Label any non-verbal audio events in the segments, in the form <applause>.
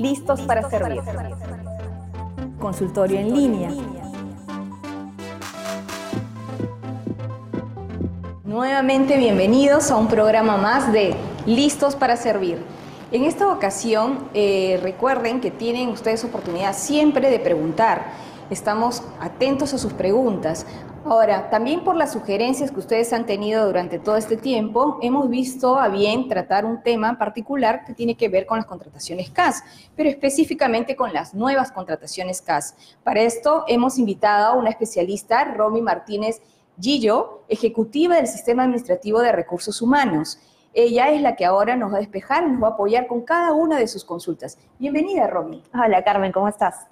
listos para servir. Consultorio en línea. Nuevamente bienvenidos a un programa más de Listos para Servir. En esta ocasión, eh, recuerden que tienen ustedes oportunidad siempre de preguntar. Estamos atentos a sus preguntas. Ahora, también por las sugerencias que ustedes han tenido durante todo este tiempo, hemos visto a bien tratar un tema particular que tiene que ver con las contrataciones CAS, pero específicamente con las nuevas contrataciones CAS. Para esto hemos invitado a una especialista, Romy Martínez Gillo, ejecutiva del Sistema Administrativo de Recursos Humanos. Ella es la que ahora nos va a despejar y nos va a apoyar con cada una de sus consultas. Bienvenida, Romy. Hola, Carmen, ¿cómo estás?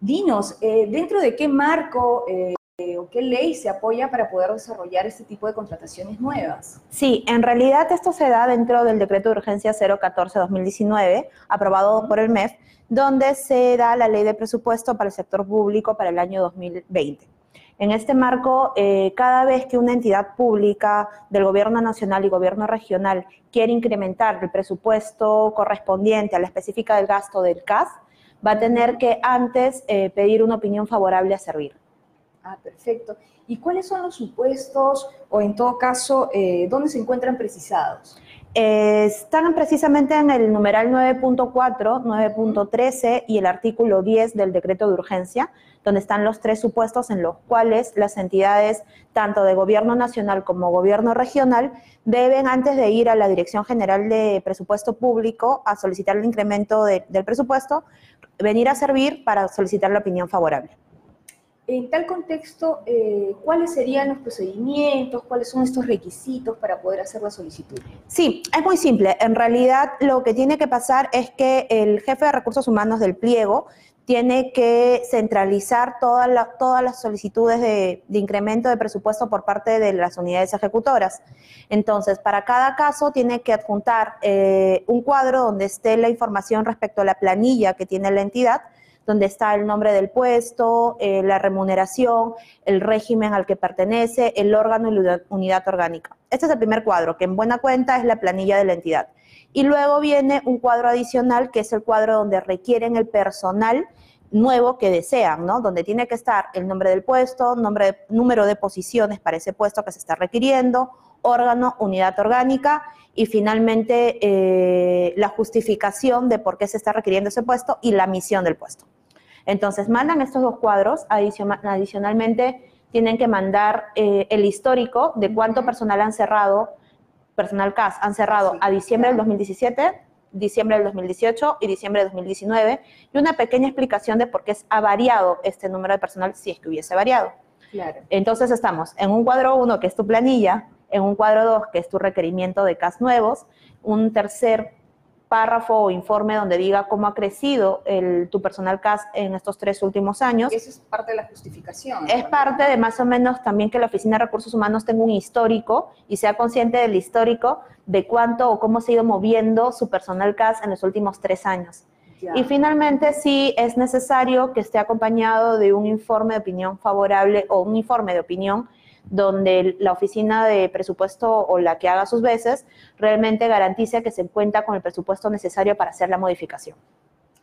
Dinos, eh, ¿dentro de qué marco eh, o qué ley se apoya para poder desarrollar este tipo de contrataciones nuevas? Sí, en realidad esto se da dentro del decreto de urgencia 014-2019, aprobado por el MEF, donde se da la ley de presupuesto para el sector público para el año 2020. En este marco, eh, cada vez que una entidad pública del gobierno nacional y gobierno regional quiere incrementar el presupuesto correspondiente a la específica del gasto del CAS, va a tener que antes eh, pedir una opinión favorable a servir. Ah, perfecto. ¿Y cuáles son los supuestos o en todo caso, eh, dónde se encuentran precisados? están precisamente en el numeral 9.4, 9.13 y el artículo 10 del decreto de urgencia, donde están los tres supuestos en los cuales las entidades, tanto de gobierno nacional como gobierno regional, deben, antes de ir a la Dirección General de Presupuesto Público a solicitar el incremento del presupuesto, venir a servir para solicitar la opinión favorable. En tal contexto, eh, ¿cuáles serían los procedimientos? ¿Cuáles son estos requisitos para poder hacer la solicitud? Sí, es muy simple. En realidad, lo que tiene que pasar es que el jefe de recursos humanos del pliego tiene que centralizar todas las solicitudes de, incremento de presupuesto por parte de las unidades ejecutoras. Entonces, para cada caso tiene que adjuntar eh, un cuadro donde esté la información respecto a la planilla que tiene la entidad, donde está el nombre del puesto, eh, la remuneración, el régimen al que pertenece, el órgano y la unidad orgánica. Este es el primer cuadro, que en buena cuenta es la planilla de la entidad. Y luego viene un cuadro adicional, que es el cuadro donde requieren el personal nuevo que desean, ¿no? Donde tiene que estar el nombre del puesto, nombre, número de posiciones para ese puesto que se está requiriendo, órgano, unidad orgánica y finalmente eh, la justificación de por qué se está requiriendo ese puesto y la misión del puesto. Entonces, mandan estos dos cuadros, adicionalmente tienen que mandar eh, el histórico de cuánto personal han cerrado, personal CAS han cerrado a diciembre del 2017, diciembre del 2018 y diciembre del 2019, y una pequeña explicación de por qué ha variado este número de personal si es que hubiese variado. Claro. Entonces estamos en un cuadro 1, que es tu planilla, en un cuadro 2, que es tu requerimiento de CAS nuevos, un tercer párrafo o informe donde diga cómo ha crecido el, tu personal CAS en estos tres últimos años. Eso es parte de la justificación. Es parte de más o menos también que la Oficina de Recursos Humanos tenga un histórico y sea consciente del histórico de cuánto o cómo se ha ido moviendo su personal CAS en los últimos tres años. Y finalmente, sí es necesario que esté acompañado de un informe de opinión favorable o un informe de opinión donde la oficina de presupuesto o la que haga sus veces realmente garantice que se cuenta con el presupuesto necesario para hacer la modificación.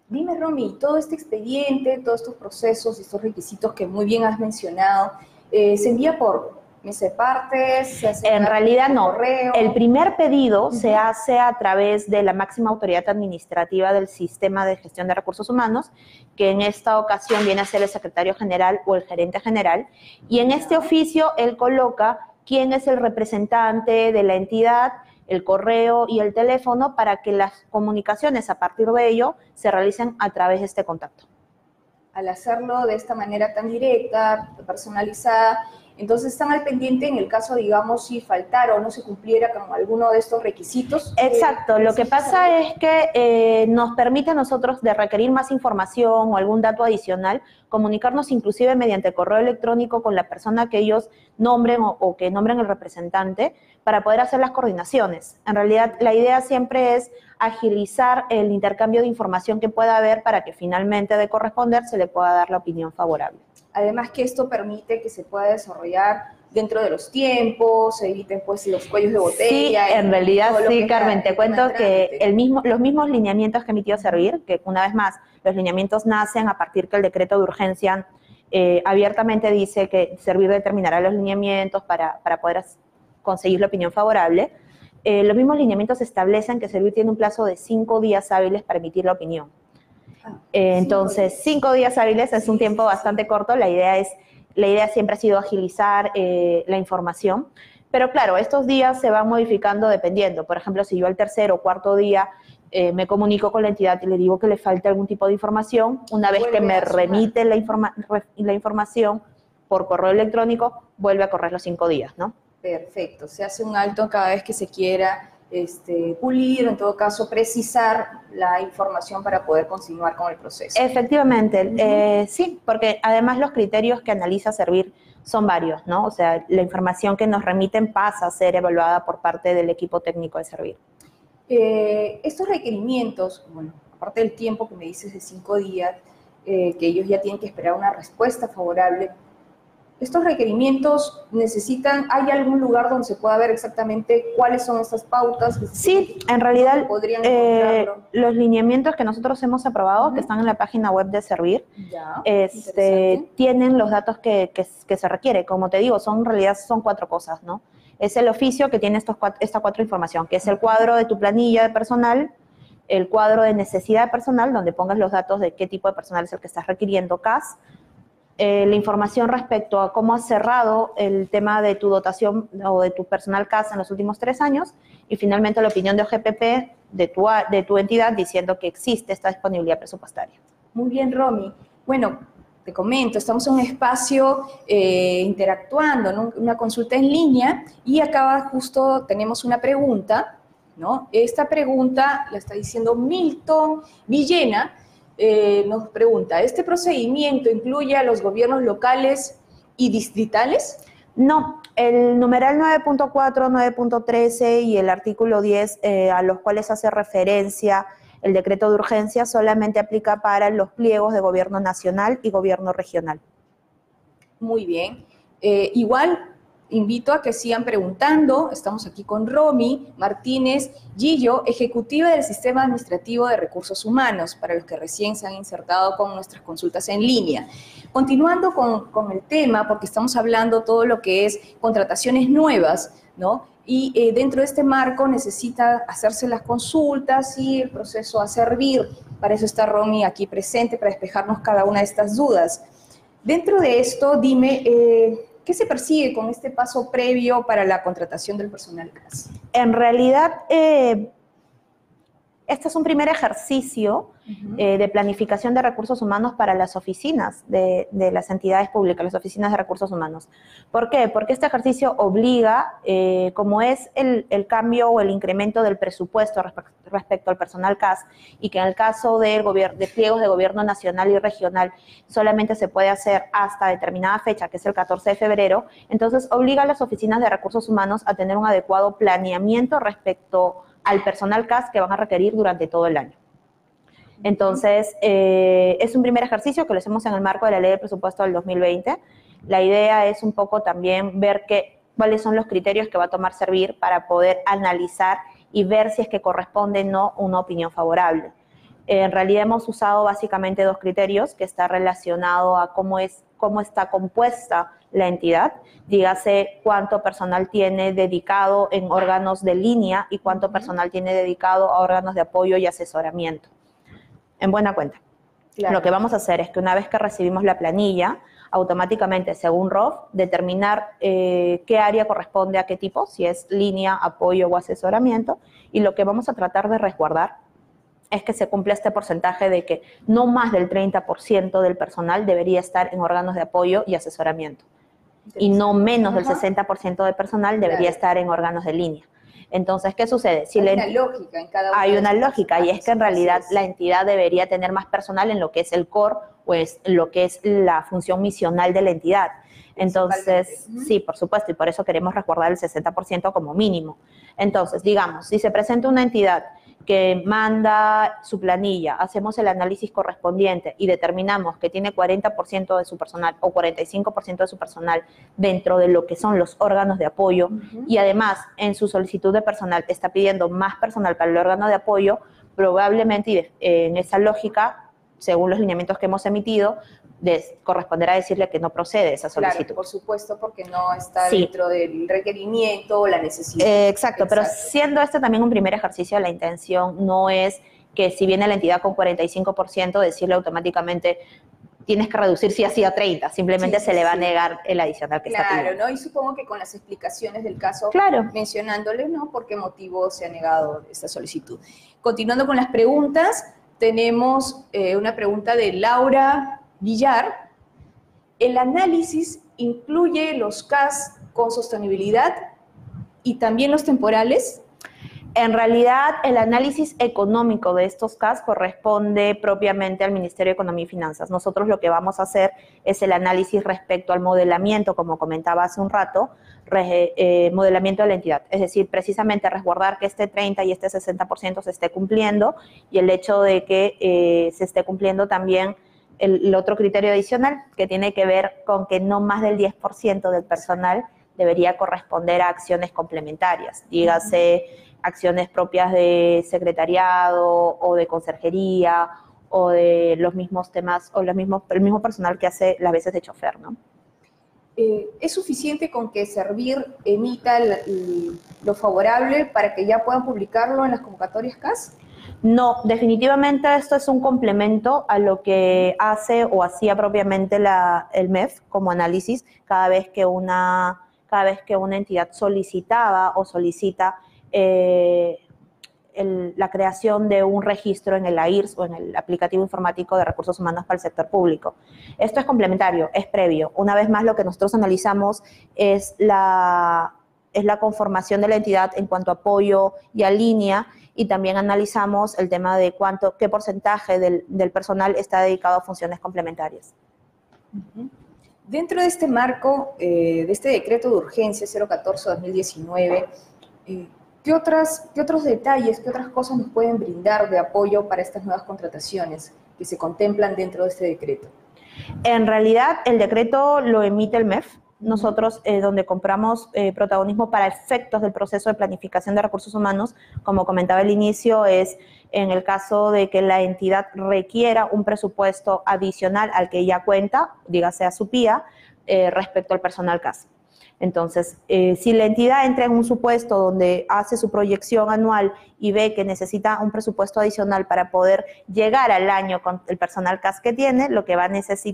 Dime, Romy, todo este expediente, todos estos procesos, estos requisitos que muy bien has mencionado, eh, ¿se envía por me partes, En realidad no. El primer pedido se hace a través de la máxima autoridad administrativa del sistema de gestión de recursos humanos, que en esta ocasión viene a ser el secretario general o el gerente general, y en este oficio él coloca quién es el representante de la entidad, el correo y el teléfono para que las comunicaciones a partir de ello se realicen a través de este contacto. Al hacerlo de esta manera tan directa, personalizada, entonces están al pendiente en el caso, digamos, si faltara o no se cumpliera con alguno de estos requisitos. Exacto, lo que pasa es que eh, nos permite a nosotros de requerir más información o algún dato adicional, comunicarnos inclusive mediante correo electrónico con la persona que ellos nombren o, que nombren el representante para poder hacer las coordinaciones. En realidad, la idea siempre es agilizar el intercambio de información que pueda haber para que finalmente de corresponder se le pueda dar la opinión favorable. Además que esto permite que se pueda desarrollar dentro de los tiempos, se eviten pues los cuellos de botella. Sí, en realidad sí, Carmen, te cuento que el mismo, los mismos lineamientos que emitió Servir, que una vez más, los lineamientos nacen a partir que el decreto de urgencia eh, abiertamente dice que Servir determinará los lineamientos para, para poder conseguir la opinión favorable. Eh, los mismos lineamientos establecen que Servir tiene un plazo de cinco días hábiles para emitir la opinión. Ah, eh, entonces, cinco días hábiles es un tiempo bastante corto. La idea es la idea siempre ha sido agilizar eh, la información, pero claro, estos días se van modificando dependiendo. Por ejemplo, si yo al tercer o cuarto día eh, me comunico con la entidad y le digo que le falta algún tipo de información, una vez que me remite la, la información por correo electrónico, vuelve a correr los cinco días, ¿no? Perfecto, se hace un alto cada vez que se quiera este, pulir, en todo caso, precisar la información para poder continuar con el proceso. Efectivamente, eh, sí, porque además los criterios que analiza Servir son varios, ¿no? O sea, la información que nos remiten pasa a ser evaluada por parte del equipo técnico de Servir. Eh, estos requerimientos, bueno, aparte del tiempo que me dices de cinco días, eh, que ellos ya tienen que esperar una respuesta favorable, estos requerimientos necesitan, ¿hay algún lugar donde se pueda ver exactamente cuáles son estas pautas? Sí, en realidad eh, los lineamientos que nosotros hemos aprobado, que están en la página web de Servir, este, tienen los datos que, se requiere. Como te digo, son en realidad son cuatro cosas, ¿no? Es el oficio que tiene estos esta cuatro información, que es el cuadro de tu planilla de personal, el cuadro de necesidad personal, donde pongas los datos de qué tipo de personal es el que estás requiriendo CAS, eh, la información respecto a cómo has cerrado el tema de tu dotación o de tu personal casa en los últimos tres años y finalmente la opinión de OGPP de tu, de tu entidad diciendo que existe esta disponibilidad presupuestaria. Muy bien, Romy. Bueno, te comento, estamos en un espacio eh, interactuando, una consulta en línea y acá justo tenemos una pregunta, ¿no? Esta pregunta la está diciendo Milton Villena, eh, nos pregunta, ¿este procedimiento incluye a los gobiernos locales y distritales? No, el numeral 9.4, 9.13 y el artículo 10 eh, a los cuales hace referencia el decreto de urgencia solamente aplica para los pliegos de gobierno nacional y gobierno regional. Muy bien. Eh, igual invito a que sigan preguntando. Estamos aquí con Romy Martínez Gillo, ejecutiva del Sistema Administrativo de Recursos Humanos, para los que recién se han insertado con nuestras consultas en línea. Continuando con, el tema, porque estamos hablando todo lo que es contrataciones nuevas, ¿no? Y eh, dentro de este marco necesita hacerse las consultas y el proceso a servir. Para eso está Romy aquí presente, para despejarnos cada una de estas dudas. Dentro de esto, dime, eh, ¿Qué se persigue con este paso previo para la contratación del personal CAS? En realidad, eh, este es un primer ejercicio eh, de planificación de recursos humanos para las oficinas de, las entidades públicas, las oficinas de recursos humanos. ¿Por qué? Porque este ejercicio obliga, eh, como es el, cambio o el incremento del presupuesto respecto al personal CAS, y que en el caso de, de pliegos de gobierno nacional y regional solamente se puede hacer hasta determinada fecha, que es el 14 de febrero, entonces obliga a las oficinas de recursos humanos a tener un adecuado planeamiento respecto al personal CAS que van a requerir durante todo el año. Entonces, eh, es un primer ejercicio que lo hacemos en el marco de la ley de presupuesto del 2020. La idea es un poco también ver qué, cuáles son los criterios que va a tomar Servir para poder analizar y ver si es que corresponde no una opinión favorable. en realidad hemos usado básicamente dos criterios que está relacionado a cómo, es, cómo está compuesta la entidad, dígase cuánto personal tiene dedicado en órganos de línea y cuánto personal tiene dedicado a órganos de apoyo y asesoramiento. En buena cuenta. Lo que vamos a hacer es que una vez que recibimos la planilla, automáticamente, según ROF, determinar eh, qué área corresponde a qué tipo, si es línea, apoyo o asesoramiento, y lo que vamos a tratar de resguardar es que se cumpla este porcentaje de que no más del 30% del personal debería estar en órganos de apoyo y asesoramiento, y no menos del 60% del personal debería estar en órganos de línea. Entonces, ¿qué sucede? Si hay una lógica en cada Hay una lógica y es que en realidad la entidad debería tener más personal en lo que es el core, pues lo que es la función misional de la entidad. Entonces, sí, por supuesto, y por eso queremos recordar el 60% como mínimo. Entonces, digamos, si se presenta una entidad que manda su planilla, hacemos el análisis correspondiente y determinamos que tiene 40% de su personal o 45% de su personal dentro de lo que son los órganos de apoyo y además en su solicitud de personal está pidiendo más personal para el órgano de apoyo, probablemente en esa lógica, según los lineamientos que hemos emitido, corresponderá decirle que no procede esa solicitud. Claro, por supuesto, porque no está dentro del requerimiento o la necesidad. Eh, exacto, pero siendo este también un primer ejercicio, la intención no es que si viene la entidad con 45%, decirle automáticamente tienes que reducir si así a 30, simplemente se le va a negar el adicional que está pidiendo. Claro, ¿no? Y supongo que con las explicaciones del caso, claro. mencionándole, ¿no? Por qué motivo se ha negado esta solicitud. Continuando con las preguntas, tenemos eh, una pregunta de Laura Villar, el análisis incluye los CAS con sostenibilidad y también los temporales. En realidad, el análisis económico de estos CAS corresponde propiamente al Ministerio de Economía y Finanzas. Nosotros lo que vamos a hacer es el análisis respecto al modelamiento, como comentaba hace un rato, eh, modelamiento de la entidad. Es decir, precisamente resguardar que este 30 y este 60% se esté cumpliendo y el hecho de que eh, se esté cumpliendo también el, otro criterio adicional que tiene que ver con que no más del 10% del personal debería corresponder a acciones complementarias, dígase acciones propias de secretariado o de conserjería o de los mismos temas o los mismos, el mismo personal que hace las veces de chofer, ¿no? Eh, ¿Es suficiente con que Servir emita lo favorable para que ya puedan publicarlo en las convocatorias CAS? No, definitivamente esto es un complemento a lo que hace o hacía propiamente el MEF como análisis cada vez que una, cada vez que una entidad solicitaba o solicita eh, la creación de un registro en el AIRS o en el aplicativo informático de recursos humanos para el sector público. Esto es complementario, es previo. Una vez más, lo que nosotros analizamos es la, es la conformación de la entidad en cuanto a apoyo y a línea y también analizamos el tema de cuánto, qué porcentaje del, personal está dedicado a funciones complementarias. Dentro de este marco, eh, de este decreto de urgencia 014-2019, eh, ¿qué, otras, ¿qué otros detalles, qué otras cosas nos pueden brindar de apoyo para estas nuevas contrataciones que se contemplan dentro de este decreto? En realidad, el decreto lo emite el MEF, nosotros eh, donde compramos eh, protagonismo para efectos del proceso de planificación de recursos humanos, como comentaba al inicio, es en el caso de que la entidad requiera un presupuesto adicional al que ya cuenta, dígase a su PIA, eh, respecto al personal CAS. Entonces, eh, si la entidad entra en un supuesto donde hace su proyección anual y ve que necesita un presupuesto adicional para poder llegar al año con el personal CAS que tiene, lo que va a,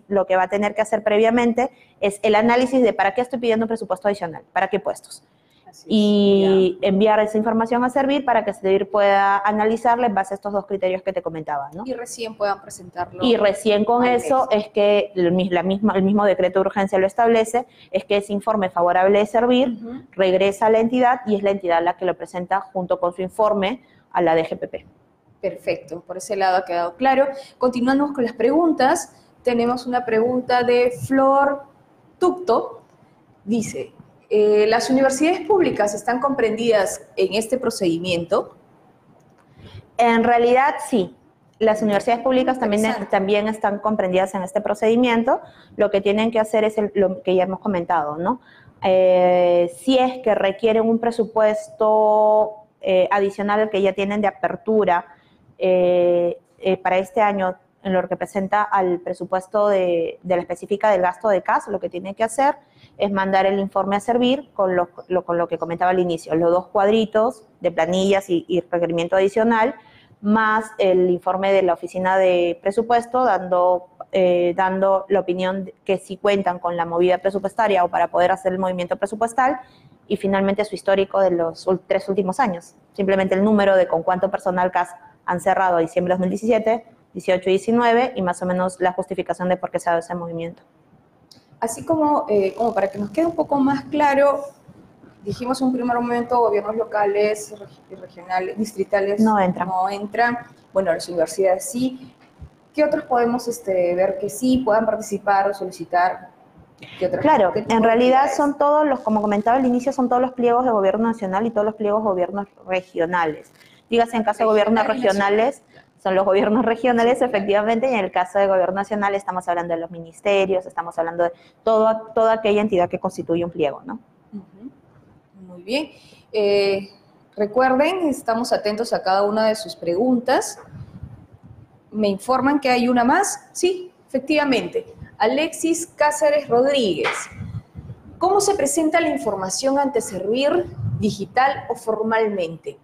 lo que va a tener que hacer previamente es el análisis de para qué estoy pidiendo un presupuesto adicional, para qué puestos y enviar esa información a Servir para que Servir pueda analizarla en base a estos dos criterios que te comentaba. ¿no? Y recién puedan presentarlo. Y recién con eso es que el, la misma, el mismo decreto de urgencia lo establece, es que ese informe favorable de Servir regresa a la entidad y es la entidad la que lo presenta junto con su informe a la DGPP. Perfecto, por ese lado ha quedado claro. Continuamos con las preguntas. Tenemos una pregunta de Flor Tupto. Dice, eh, ¿Las universidades públicas están comprendidas en este procedimiento? En realidad sí. Las universidades públicas también, también están comprendidas en este procedimiento. Lo que tienen que hacer es lo que ya hemos comentado, ¿no? Eh, si es que requieren un presupuesto eh, adicional al que ya tienen de apertura para este año, en lo que presenta al presupuesto de, la específica del gasto de CAS, lo que tienen que hacer es mandar el informe a servir con lo, que comentaba al inicio, los dos cuadritos de planillas y, requerimiento adicional, más el informe de la oficina de presupuesto dando, eh, dando la opinión que si cuentan con la movida presupuestaria o para poder hacer el movimiento presupuestal y finalmente su histórico de los tres últimos años. Simplemente el número de con cuánto personal CAS han cerrado a diciembre de 2017, 18 y 19 y más o menos la justificación de por qué se ha dado ese movimiento. Así como, eh, como para que nos quede un poco más claro, dijimos en un primer momento, gobiernos locales, regionales, distritales no entran. No entran. Bueno, las universidades sí. ¿Qué otros podemos este, ver que sí puedan participar o solicitar? claro, en realidad son todos los, como comentaba al inicio, son todos los pliegos de gobierno nacional y todos los pliegos de gobiernos regionales. dígase en caso de gobiernos regionales, son los gobiernos regionales efectivamente, y en el caso de gobierno nacional estamos hablando de los ministerios, estamos hablando de todo, toda aquella entidad que constituye un pliego, ¿no? Muy bien. Eh, recuerden, estamos atentos a cada una de sus preguntas. Me informan que hay una más. Sí, efectivamente. Alexis Cáceres Rodríguez. ¿Cómo se presenta la información ante servir digital o formalmente?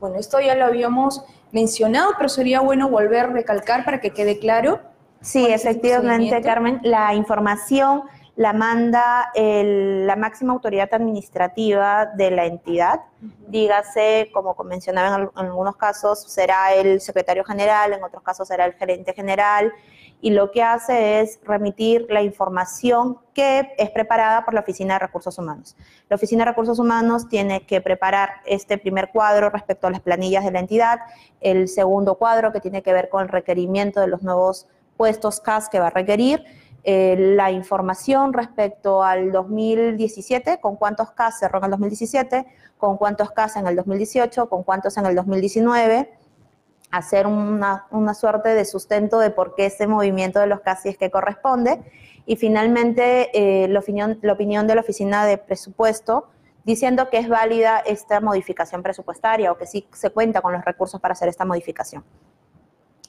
Bueno, esto ya lo habíamos mencionado, pero sería bueno volver a recalcar para que quede claro. Sí, efectivamente, Carmen, la información la manda la máxima autoridad administrativa de la entidad, dígase, como mencionaba en, en, algunos casos, será el secretario general, en otros casos será el gerente general, y lo que hace es remitir la información que es preparada por la Oficina de Recursos Humanos. La Oficina de Recursos Humanos tiene que preparar este primer cuadro respecto a las planillas de la entidad, el segundo cuadro que tiene que ver con el requerimiento de los nuevos puestos CAS que va a requerir, la información respecto al 2017, con cuántos CAS cerró en el 2017, con cuántos CAS en el 2018, con cuántos en el 2019, hacer una, suerte de sustento de por qué ese movimiento de los casi es que corresponde. Y finalmente, eh, la, opinión, la opinión de la Oficina de Presupuesto diciendo que es válida esta modificación presupuestaria o que sí se cuenta con los recursos para hacer esta modificación.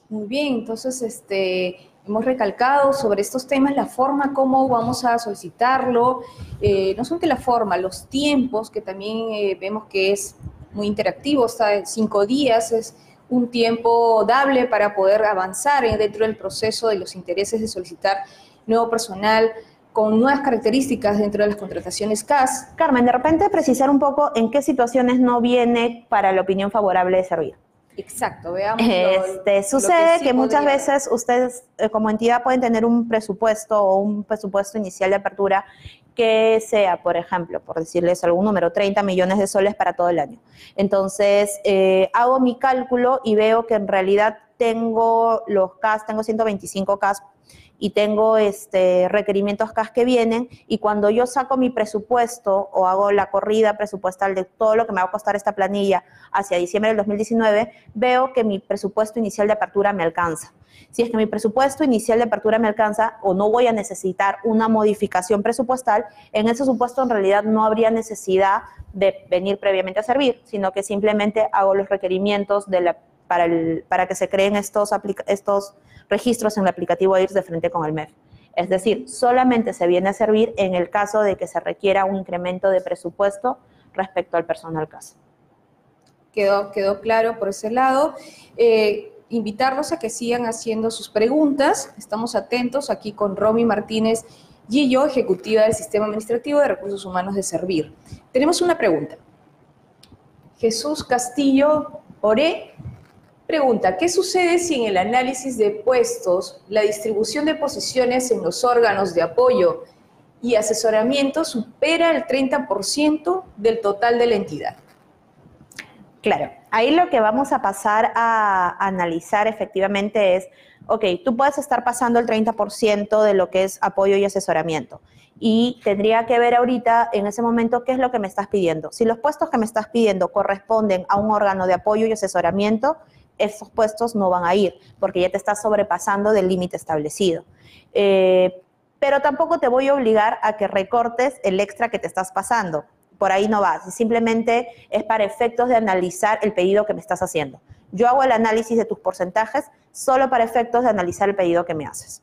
Muy bien, entonces este, hemos recalcado sobre estos temas la forma, cómo vamos a solicitarlo, eh, no solamente la forma, los tiempos, que también eh, vemos que es muy interactivo, está cinco días, es un tiempo dable para poder avanzar dentro del proceso de los intereses de solicitar nuevo personal con nuevas características dentro de las contrataciones CAS. Carmen, de repente precisar un poco en qué situaciones no viene para la opinión favorable de servir. Exacto, veamos. Este, sucede que, muchas veces ustedes eh, como entidad pueden tener un presupuesto o un presupuesto inicial de apertura que sea, por ejemplo, por decirles algún número, 30 millones de soles para todo el año. Entonces, eh, hago mi cálculo y veo que en realidad tengo los CAS, tengo 125 CAS y tengo este, requerimientos CAS que vienen y cuando yo saco mi presupuesto o hago la corrida presupuestal de todo lo que me va a costar esta planilla hacia diciembre del 2019, veo que mi presupuesto inicial de apertura me alcanza. Si es que mi presupuesto inicial de apertura me alcanza o no voy a necesitar una modificación presupuestal, en ese supuesto en realidad no habría necesidad de venir previamente a servir, sino que simplemente hago los requerimientos de la, para, que se creen estos, registros en el aplicativo IRS de frente con el MEF. Es decir, solamente se viene a servir en el caso de que se requiera un incremento de presupuesto respecto al personal CAS. Quedó, quedó claro por ese lado. Eh, invitarlos a que sigan haciendo sus preguntas. Estamos atentos aquí con Romy Martínez Gillo, ejecutiva del Sistema Administrativo de Recursos Humanos de Servir. Tenemos una pregunta. Jesús Castillo Oré Pregunta, ¿qué sucede si en el análisis de puestos la distribución de posiciones en los órganos de apoyo y asesoramiento supera el 30% del total de la entidad? Claro, ahí lo que vamos a pasar a analizar efectivamente es, ok, tú puedes estar pasando el 30% de lo que es apoyo y asesoramiento y tendría que ver ahorita en ese momento qué es lo que me estás pidiendo. Si los puestos que me estás pidiendo corresponden a un órgano de apoyo y asesoramiento, esos puestos no van a ir porque ya te estás sobrepasando del límite establecido. Eh, pero tampoco te voy a obligar a que recortes el extra que te estás pasando. Por ahí no vas. Simplemente es para efectos de analizar el pedido que me estás haciendo. Yo hago el análisis de tus porcentajes solo para efectos de analizar el pedido que me haces.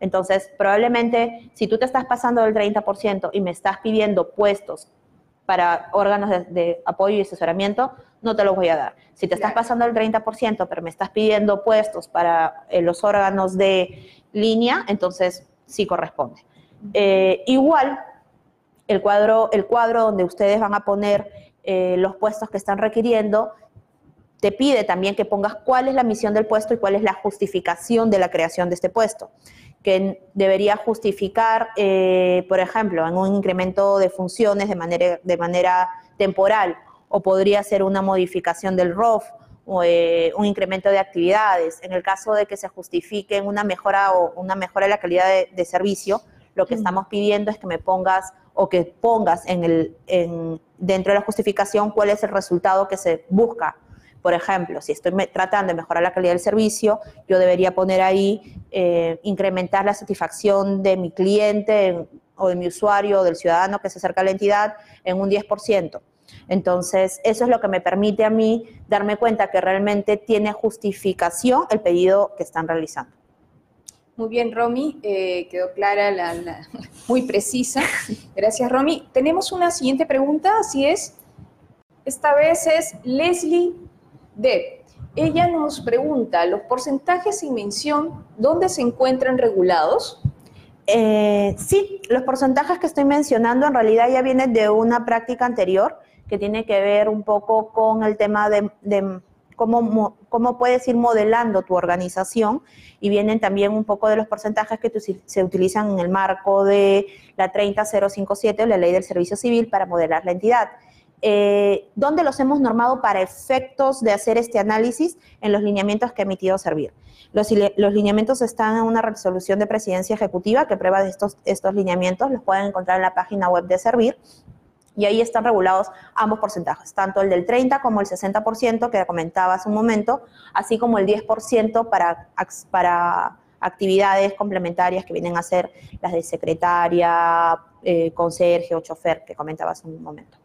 Entonces, probablemente si tú te estás pasando del 30% y me estás pidiendo puestos para órganos de, apoyo y asesoramiento, no te los voy a dar. Si te estás pasando el 30%, pero me estás pidiendo puestos para eh, los órganos de línea, entonces sí corresponde. Eh, igual, el cuadro, el cuadro donde ustedes van a poner eh, los puestos que están requiriendo, te pide también que pongas cuál es la misión del puesto y cuál es la justificación de la creación de este puesto que debería justificar, eh, por ejemplo, en un incremento de funciones de manera, de manera temporal, o podría ser una modificación del ROF, o eh, un incremento de actividades. En el caso de que se justifique una mejora o una mejora de la calidad de, servicio, lo que estamos pidiendo es que me pongas o que pongas en el, en, dentro de la justificación cuál es el resultado que se busca Por ejemplo, si estoy tratando de mejorar la calidad del servicio, yo debería poner ahí, eh, incrementar la satisfacción de mi cliente o de mi usuario o del ciudadano que se acerca a la entidad en un 10%. Entonces, eso es lo que me permite a mí darme cuenta que realmente tiene justificación el pedido que están realizando. Muy bien, Romy, eh, quedó clara, la, <laughs> muy precisa. Gracias, Romy. Tenemos una siguiente pregunta, así es. Esta vez es Leslie Depp. Ella nos pregunta, ¿los porcentajes sin mención dónde se encuentran regulados? Eh, sí, los porcentajes que estoy mencionando en realidad ya vienen de una práctica anterior que tiene que ver un poco con el tema de, cómo, cómo, puedes ir modelando tu organización y vienen también un poco de los porcentajes que se utilizan en el marco de la 30057, la ley del servicio civil, para modelar la entidad. Eh, ¿Dónde los hemos normado para efectos de hacer este análisis? En los lineamientos que ha emitido Servir. Los, lineamientos están en una resolución de presidencia ejecutiva que prueba estos, estos lineamientos, los pueden encontrar en la página web de Servir y ahí están regulados ambos porcentajes, tanto el del 30 como el 60% que comentaba hace un momento, así como el 10% para, para actividades complementarias que vienen a ser las de secretaria, eh, conserje o chofer que comentaba hace un momento.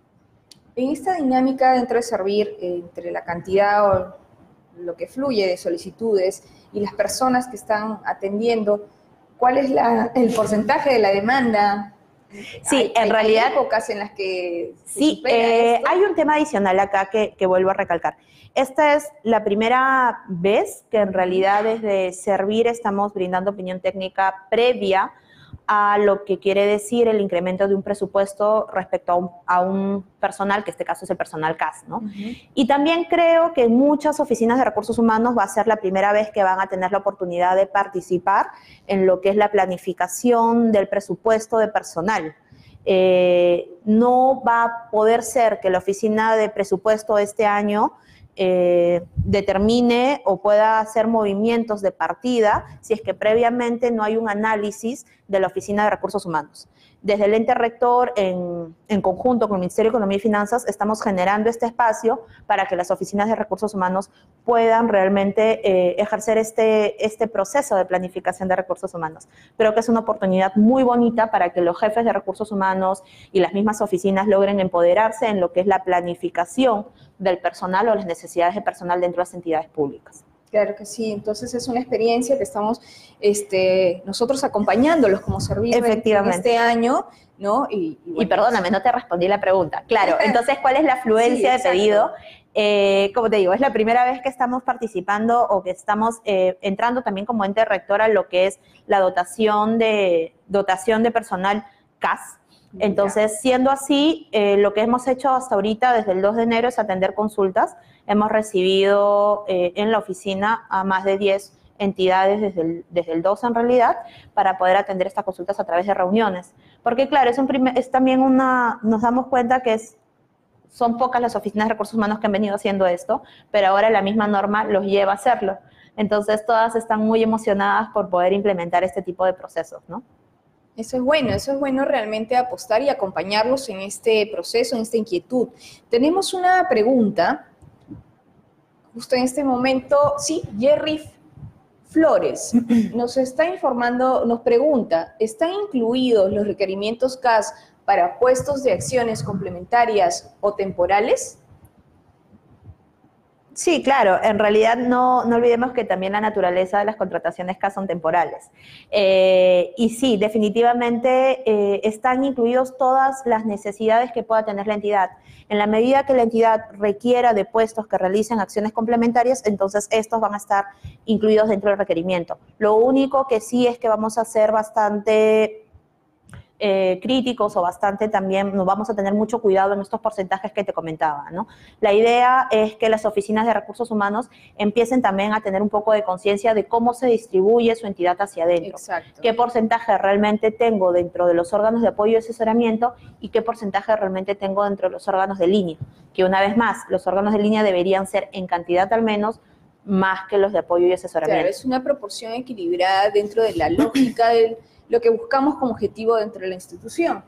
En esta dinámica dentro de servir, entre la cantidad o lo que fluye de solicitudes y las personas que están atendiendo, ¿cuál es el porcentaje de la demanda Sí, en realidad. Hay épocas en las que. sí, eh, hay un tema adicional acá que, vuelvo a recalcar. Esta es la primera vez que en realidad desde Servir estamos brindando opinión técnica previa a lo que quiere decir el incremento de un presupuesto respecto a un, personal, que este caso es el personal CAS, ¿no? Y también creo que muchas oficinas de recursos humanos va a ser la primera vez que van a tener la oportunidad de participar en lo que es la planificación del presupuesto de personal. Eh, no va a poder ser que la oficina de presupuesto este año eh, determine o pueda hacer movimientos de partida si es que previamente no hay un análisis de la Oficina de Recursos Humanos. Desde el ente rector, en, conjunto con el Ministerio de Economía y Finanzas, estamos generando este espacio para que las oficinas de recursos humanos puedan realmente eh, ejercer este, este proceso de planificación de recursos humanos. Creo que es una oportunidad muy bonita para que los jefes de recursos humanos y las mismas oficinas logren empoderarse en lo que es la planificación del personal o las necesidades de personal dentro de las entidades públicas. Claro que sí, entonces es una experiencia que estamos este, nosotros acompañándolos como servicio en este año, ¿no? Y, perdóname, no te respondí la pregunta. Claro, <laughs> entonces, ¿cuál es la afluencia de pedido? Eh, como te digo, es la primera vez que estamos participando o que estamos eh, entrando también como ente rector a lo que es la dotación de, dotación de personal CAS, entonces, siendo así, eh, lo que hemos hecho hasta ahorita, desde el 2 de enero, es atender consultas. Hemos recibido eh, en la oficina a más de 10 entidades desde el, desde el 2 en realidad, para poder atender estas consultas a través de reuniones. Porque claro, es, un es también una, nos damos cuenta que es, son pocas las oficinas de recursos humanos que han venido haciendo esto, pero ahora la misma norma los lleva a hacerlo. Entonces, todas están muy emocionadas por poder implementar este tipo de procesos, ¿no? Eso es bueno, eso es bueno realmente apostar y acompañarlos en este proceso, en esta inquietud. Tenemos una pregunta, justo en este momento, sí, Jerry Flores <clears throat> nos está informando, nos pregunta, ¿están incluidos los requerimientos CAS para puestos de acciones complementarias o temporales? Sí, claro. En realidad no, olvidemos que también la naturaleza de las contrataciones CAS son temporales. Eh, y sí, definitivamente eh, están incluidos todas las necesidades que pueda tener la entidad. En la medida que la entidad requiera de puestos que realicen acciones complementarias, entonces estos van a estar incluidos dentro del requerimiento. Lo único que sí es que vamos a hacer bastante eh, críticos o bastante también, nos vamos a tener mucho cuidado en estos porcentajes que te comentaba, ¿no? La idea es que las oficinas de recursos humanos empiecen también a tener un poco de conciencia de cómo se distribuye su entidad hacia adentro. Exacto. ¿Qué porcentaje realmente tengo dentro de los órganos de apoyo y asesoramiento y qué porcentaje realmente tengo dentro de los órganos de línea? Que una vez más, los órganos de línea deberían ser en cantidad al menos más que los de apoyo y asesoramiento. Claro, es una proporción equilibrada dentro de la lógica del lo que buscamos como objetivo dentro de la institución.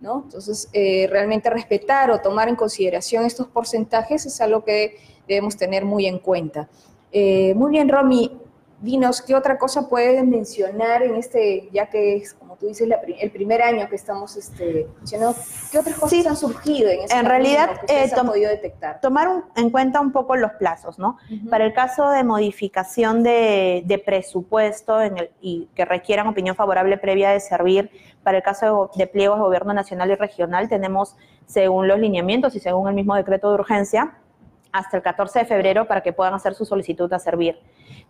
¿no? Entonces, eh, realmente respetar o tomar en consideración estos porcentajes es algo que debemos tener muy en cuenta. Eh, muy bien, Romy, dinos qué otra cosa puedes mencionar en este, ya que es, como tú dices, el primer año que estamos este, mencionando, ¿qué otras cosas han surgido en este En realidad, que eh, podido detectar? Tomar en cuenta un poco los plazos, ¿no? Para el caso de modificación de, presupuesto en el, y que requieran opinión favorable previa de servir, para el caso de, de pliegos de gobierno nacional y regional, tenemos, según los lineamientos y según el mismo decreto de urgencia, hasta el 14 de febrero para que puedan hacer su solicitud a servir.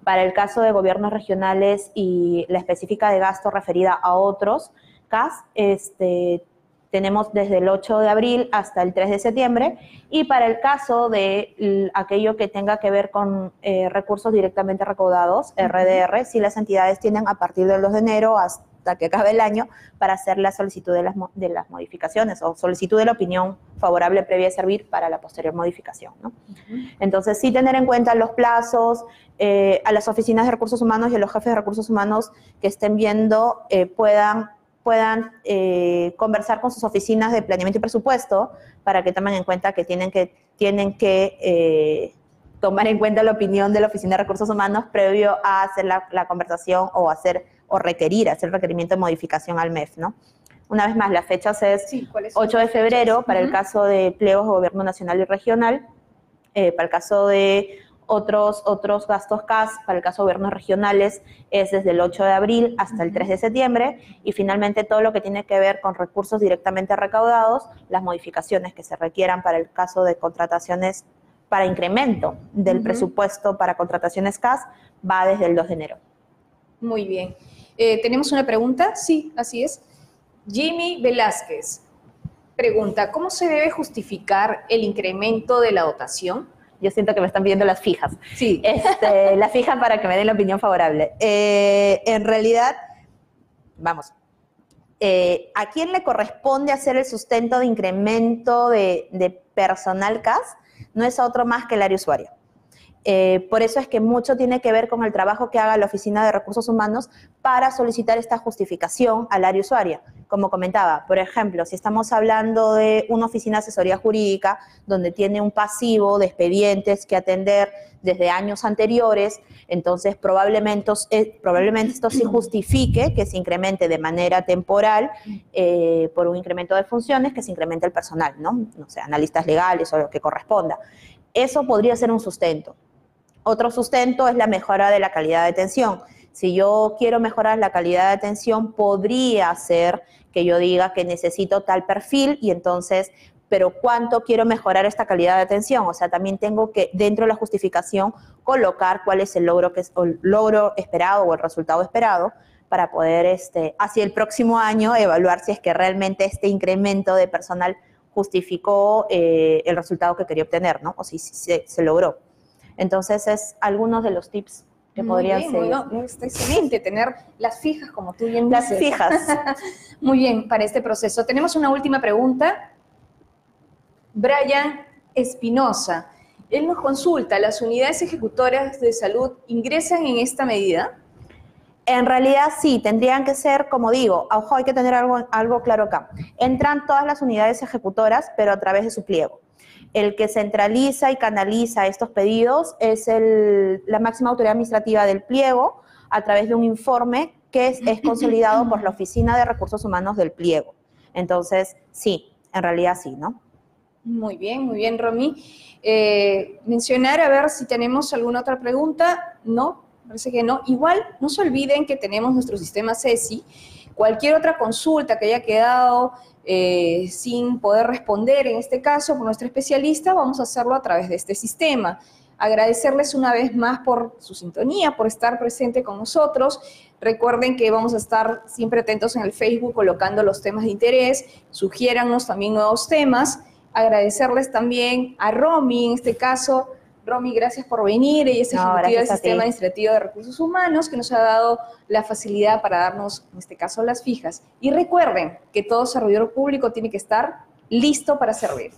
Para el caso de gobiernos regionales y la específica de gasto referida a otros CAS, este, tenemos desde el 8 de abril hasta el 3 de septiembre. Y para el caso de aquello que tenga que ver con eh, recursos directamente recaudados, RDR, si las entidades tienen a partir del 2 de enero hasta hasta que acabe el año para hacer la solicitud de las, de las modificaciones o solicitud de la opinión favorable previa a servir para la posterior modificación. ¿no? Entonces, sí tener en cuenta los plazos, eh, a las oficinas de recursos humanos y a los jefes de recursos humanos que estén viendo eh, puedan puedan eh, conversar con sus oficinas de planeamiento y presupuesto para que tomen en cuenta que tienen que, tienen que tomar en cuenta la opinión de la Oficina de Recursos Humanos previo a hacer la, la conversación o hacer o requerir, hacer requerimiento de modificación al MEF, ¿no? Una vez más, las fechas es 8 de febrero para el caso de pliegos de gobierno nacional y regional, eh, para el caso de otros, otros gastos CAS, para el caso de gobiernos regionales, es desde el 8 de abril hasta el 3 de septiembre, y finalmente todo lo que tiene que ver con recursos directamente recaudados, las modificaciones que se requieran para el caso de contrataciones para incremento del presupuesto para contrataciones CAS, va desde el 2 de enero. Muy bien. Eh, ¿Tenemos una pregunta? Sí, así es. Jimmy Velázquez pregunta, ¿cómo se debe justificar el incremento de la dotación? Yo siento que me están pidiendo las fijas. Sí. Este, <laughs> la fija para que me den la opinión favorable. Eh, en realidad, vamos, eh, ¿a quién le corresponde hacer el sustento de incremento de, de personal CAS? No es a otro más que el área usuario. Eh, por eso es que mucho tiene que ver con el trabajo que haga la Oficina de Recursos Humanos para solicitar esta justificación al área usuaria. Como comentaba, por ejemplo, si estamos hablando de una oficina de asesoría jurídica donde tiene un pasivo de expedientes que atender desde años anteriores, entonces probablemente, eh, esto sí justifique que se incremente de manera temporal eh, por un incremento de funciones, que se incremente el personal, ¿no? No sé, analistas legales o lo que corresponda. Eso podría ser un sustento. Otro sustento es la mejora de la calidad de atención. Si yo quiero mejorar la calidad de atención, podría ser que yo diga que necesito tal perfil y entonces, pero ¿cuánto quiero mejorar esta calidad de atención? O sea, también tengo que, dentro de la justificación, colocar cuál es el logro, que es, el logro esperado o el resultado esperado para poder, este, hacia el próximo año, evaluar si es que realmente este incremento de personal justificó eh, el resultado que quería obtener, ¿no? O si se logró. Entonces, es algunos de los tips que podrían ser. Muy está excelente tener las fijas, como tú bien dices. Las fijas. <laughs> muy bien, para este proceso. Tenemos una última pregunta. Brian Espinosa. Él nos consulta, ¿las unidades ejecutoras de salud ingresan en esta medida? En realidad sí, tendrían que ser, como digo, ojo, hay que tener algo, algo claro acá. Entran todas las unidades ejecutoras, pero a través de su pliego. El que centraliza y canaliza estos pedidos es la máxima autoridad administrativa del pliego a través de un informe que es, consolidado por la Oficina de Recursos Humanos del pliego. Entonces, sí, en realidad sí, ¿no? Muy bien, muy bien, Romy. Eh, mencionar, a ver si tenemos alguna otra pregunta. No, parece que no. Igual, no se olviden que tenemos nuestro sistema CESI. Cualquier otra consulta que haya quedado eh, sin poder responder, en este caso, por nuestro especialista, vamos a hacerlo a través de este sistema. Agradecerles una vez más por su sintonía, por estar presente con nosotros. Recuerden que vamos a estar siempre atentos en el Facebook colocando los temas de interés. Sugiérannos también nuevos temas. Agradecerles también a Romy, en este caso, Romy, gracias por venir. Ella es ejecutiva del Sistema Administrativo de Recursos Humanos, que nos ha dado la facilidad para darnos, en este caso, las fijas. Y recuerden que todo servidor público tiene que estar listo para servir.